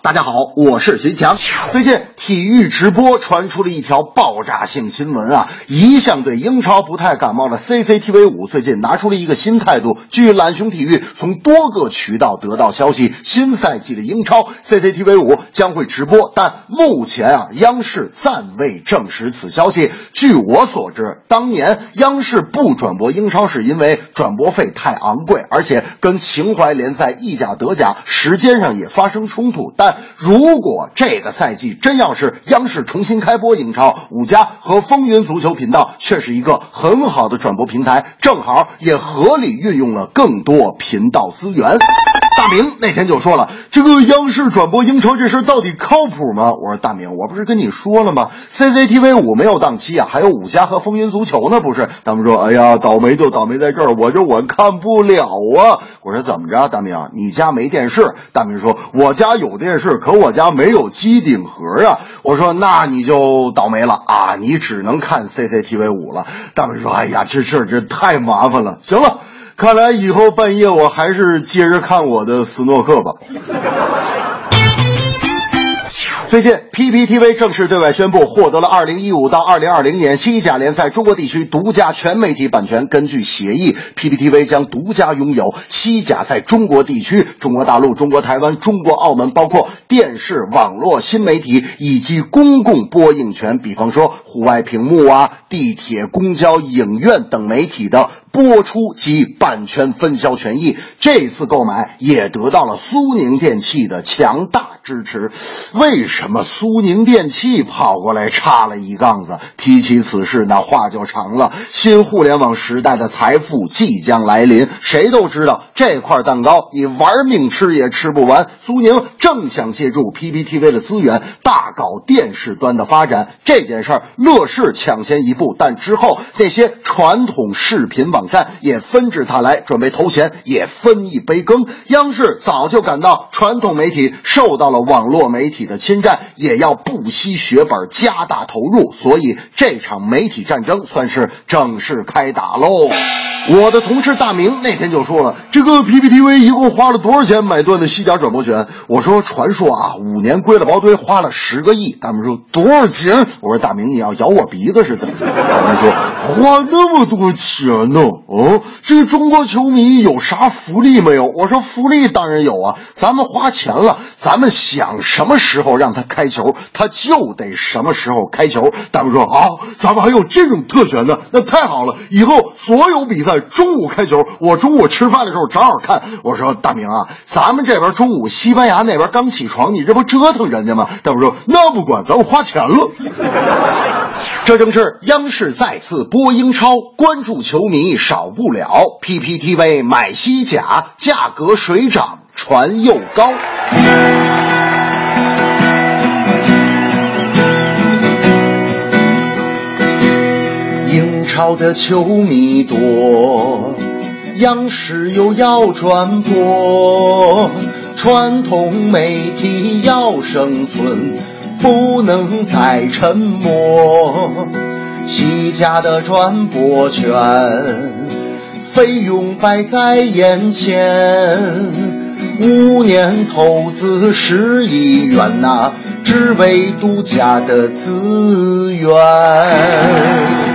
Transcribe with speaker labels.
Speaker 1: 大家好，我是徐强。最近体育直播传出了一条爆炸性新闻啊！一向对英超不太感冒的 CCTV 五最近拿出了一个新态度。据懒熊体育从多个渠道得到消息，新赛季的英超 CCTV 五将会直播，但目前啊，央视暂未证实此消息。据我所知，当年央视不转播英超是因为转播费太昂贵，而且跟情怀。联赛意甲、德甲时间上也发生冲突，但如果这个赛季真要是央视重新开播英超，五家和风云足球频道却是一个很好的转播平台，正好也合理运用了更多频道资源。大明那天就说了，这个央视转播英超这事到底靠谱吗？我说大明，我不是跟你说了吗？CCTV 五没有档期啊，还有五家和风云足球呢，不是？他们说，哎呀，倒霉就倒霉在这儿，我这我看不了啊。我说怎么着？大明，你家没电视？大明说：“我家有电视，可我家没有机顶盒啊。”我说：“那你就倒霉了啊，你只能看 CCTV 五了。”大明说：“哎呀，这事儿这太麻烦了。行了，看来以后半夜我还是接着看我的斯诺克吧。”最近，PPTV 正式对外宣布获得了2015到2020年西甲联赛中国地区独家全媒体版权。根据协议，PPTV 将独家拥有西甲在中国地区、中国大陆、中国台湾、中国澳门，包括电视、网络、新媒体以及公共播映权。比方说，户外屏幕啊、地铁、公交、影院等媒体的播出及版权分销权益。这次购买也得到了苏宁电器的强大支持。为什？么？苏宁电器跑过来插了一杠子。提起此事，那话就长了。新互联网时代的财富即将来临，谁都知道这块蛋糕你玩命吃也吃不完。苏宁正想借助 PPTV 的资源大搞电视端的发展，这件事儿乐视抢先一步，但之后那些传统视频网站也纷至沓来，准备投钱也分一杯羹。央视早就感到传统媒体受到了网络媒体的侵占。也要不惜血本加大投入，所以这场媒体战争算是正式开打喽。我的同事大明那天就说了，这个 PPTV 一共花了多少钱买断的西甲转播权？我说传说啊，五年归了包堆，花了十个亿。大明说多少钱？我说大明，你要咬我鼻子是怎么的？大明说花那么多钱呢？哦，这个中国球迷有啥福利没有？我说福利当然有啊，咱们花钱了，咱们想什么时候让他开球，他就得什么时候开球。大明说好，咱们还有这种特权呢，那太好了，以后所有比赛。中午开球，我中午吃饭的时候正好看。我说大明啊，咱们这边中午，西班牙那边刚起床，你这不折腾人家吗？大明说那不管，咱们花钱了。这正是央视再次播英超，关注球迷少不了。PPTV 买西甲，价格水涨船又高。英超的球迷多，央视又要转播，传统媒体要生存，不能再沉默。西家的转播权，费用摆在眼前，五年投资十亿元呐，只为独家的资源。